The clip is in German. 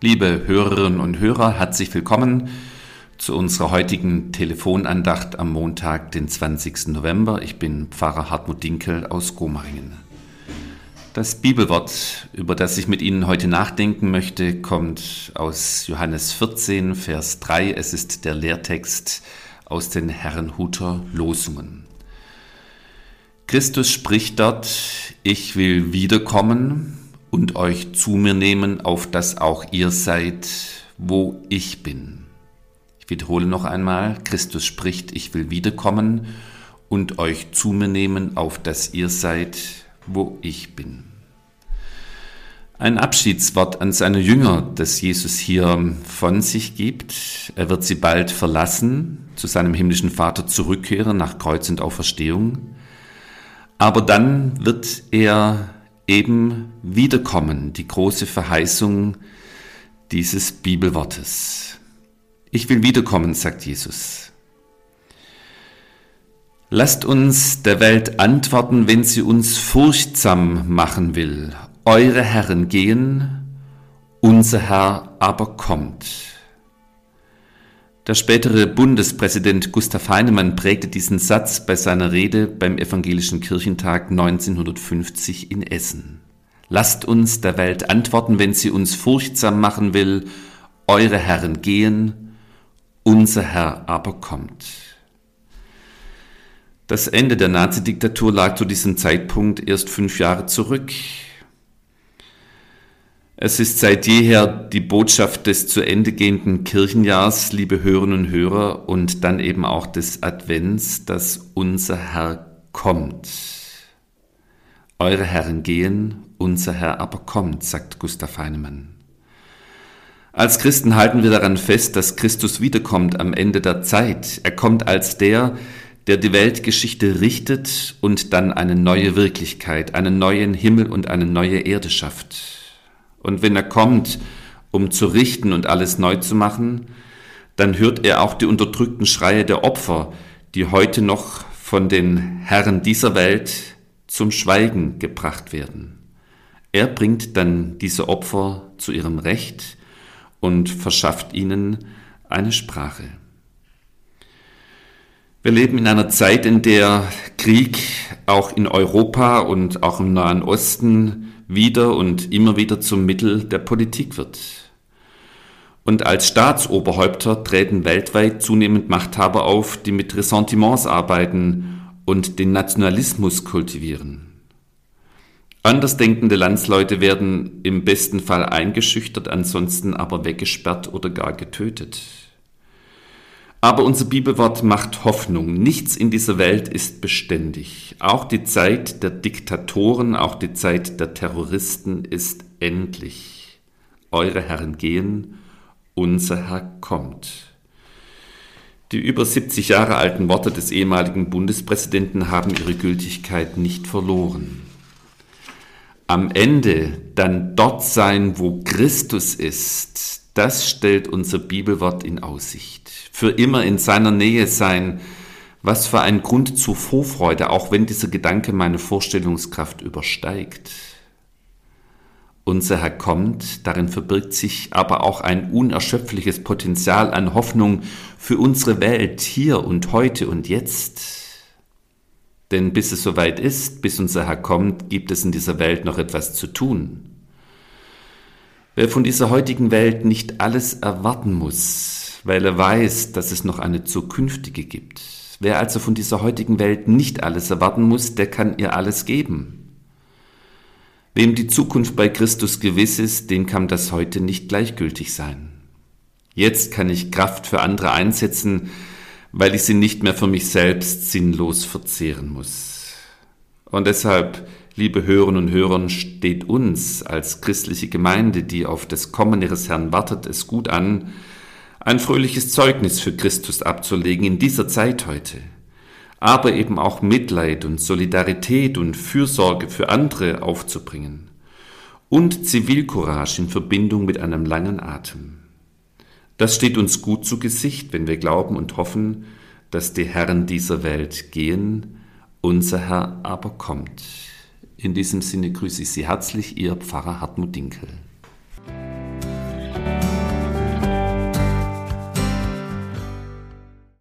Liebe Hörerinnen und Hörer, herzlich willkommen zu unserer heutigen Telefonandacht am Montag, den 20. November. Ich bin Pfarrer Hartmut Dinkel aus Gomaringen. Das Bibelwort, über das ich mit Ihnen heute nachdenken möchte, kommt aus Johannes 14, Vers 3. Es ist der Lehrtext aus den Herrenhuter Losungen. Christus spricht dort, ich will wiederkommen und euch zu mir nehmen, auf dass auch ihr seid, wo ich bin. Ich wiederhole noch einmal, Christus spricht, ich will wiederkommen und euch zu mir nehmen, auf dass ihr seid, wo ich bin. Ein Abschiedswort an seine Jünger, das Jesus hier von sich gibt. Er wird sie bald verlassen, zu seinem himmlischen Vater zurückkehren nach Kreuz und Auferstehung. Aber dann wird er eben wiederkommen, die große Verheißung dieses Bibelwortes. Ich will wiederkommen, sagt Jesus. Lasst uns der Welt antworten, wenn sie uns furchtsam machen will. Eure Herren gehen, unser Herr aber kommt. Der spätere Bundespräsident Gustav Heinemann prägte diesen Satz bei seiner Rede beim Evangelischen Kirchentag 1950 in Essen. Lasst uns der Welt antworten, wenn sie uns furchtsam machen will, eure Herren gehen, unser Herr aber kommt. Das Ende der Nazidiktatur lag zu diesem Zeitpunkt erst fünf Jahre zurück. Es ist seit jeher die Botschaft des zu Ende gehenden Kirchenjahrs, liebe Hörerinnen und Hörer, und dann eben auch des Advents, dass unser Herr kommt. Eure Herren gehen, unser Herr aber kommt, sagt Gustav Heinemann. Als Christen halten wir daran fest, dass Christus wiederkommt am Ende der Zeit. Er kommt als der, der die Weltgeschichte richtet und dann eine neue Wirklichkeit, einen neuen Himmel und eine neue Erde schafft. Und wenn er kommt, um zu richten und alles neu zu machen, dann hört er auch die unterdrückten Schreie der Opfer, die heute noch von den Herren dieser Welt zum Schweigen gebracht werden. Er bringt dann diese Opfer zu ihrem Recht und verschafft ihnen eine Sprache. Wir leben in einer Zeit, in der Krieg auch in Europa und auch im Nahen Osten wieder und immer wieder zum Mittel der Politik wird. Und als Staatsoberhäupter treten weltweit zunehmend Machthaber auf, die mit Ressentiments arbeiten und den Nationalismus kultivieren. Andersdenkende Landsleute werden im besten Fall eingeschüchtert, ansonsten aber weggesperrt oder gar getötet. Aber unser Bibelwort macht Hoffnung. Nichts in dieser Welt ist beständig. Auch die Zeit der Diktatoren, auch die Zeit der Terroristen ist endlich. Eure Herren gehen, unser Herr kommt. Die über 70 Jahre alten Worte des ehemaligen Bundespräsidenten haben ihre Gültigkeit nicht verloren. Am Ende dann dort sein, wo Christus ist, das stellt unser Bibelwort in Aussicht für immer in seiner Nähe sein. Was für ein Grund zur Vorfreude, auch wenn dieser Gedanke meine Vorstellungskraft übersteigt. Unser Herr kommt, darin verbirgt sich aber auch ein unerschöpfliches Potenzial an Hoffnung für unsere Welt hier und heute und jetzt. Denn bis es soweit ist, bis unser Herr kommt, gibt es in dieser Welt noch etwas zu tun. Wer von dieser heutigen Welt nicht alles erwarten muss, weil er weiß, dass es noch eine zukünftige gibt. Wer also von dieser heutigen Welt nicht alles erwarten muss, der kann ihr alles geben. Wem die Zukunft bei Christus gewiss ist, dem kann das heute nicht gleichgültig sein. Jetzt kann ich Kraft für andere einsetzen, weil ich sie nicht mehr für mich selbst sinnlos verzehren muss. Und deshalb, liebe Hörerinnen und Hörer, steht uns als christliche Gemeinde, die auf das Kommen ihres Herrn wartet, es gut an, ein fröhliches Zeugnis für Christus abzulegen in dieser Zeit heute, aber eben auch Mitleid und Solidarität und Fürsorge für andere aufzubringen und Zivilcourage in Verbindung mit einem langen Atem. Das steht uns gut zu Gesicht, wenn wir glauben und hoffen, dass die Herren dieser Welt gehen, unser Herr aber kommt. In diesem Sinne grüße ich Sie herzlich, Ihr Pfarrer Hartmut Dinkel.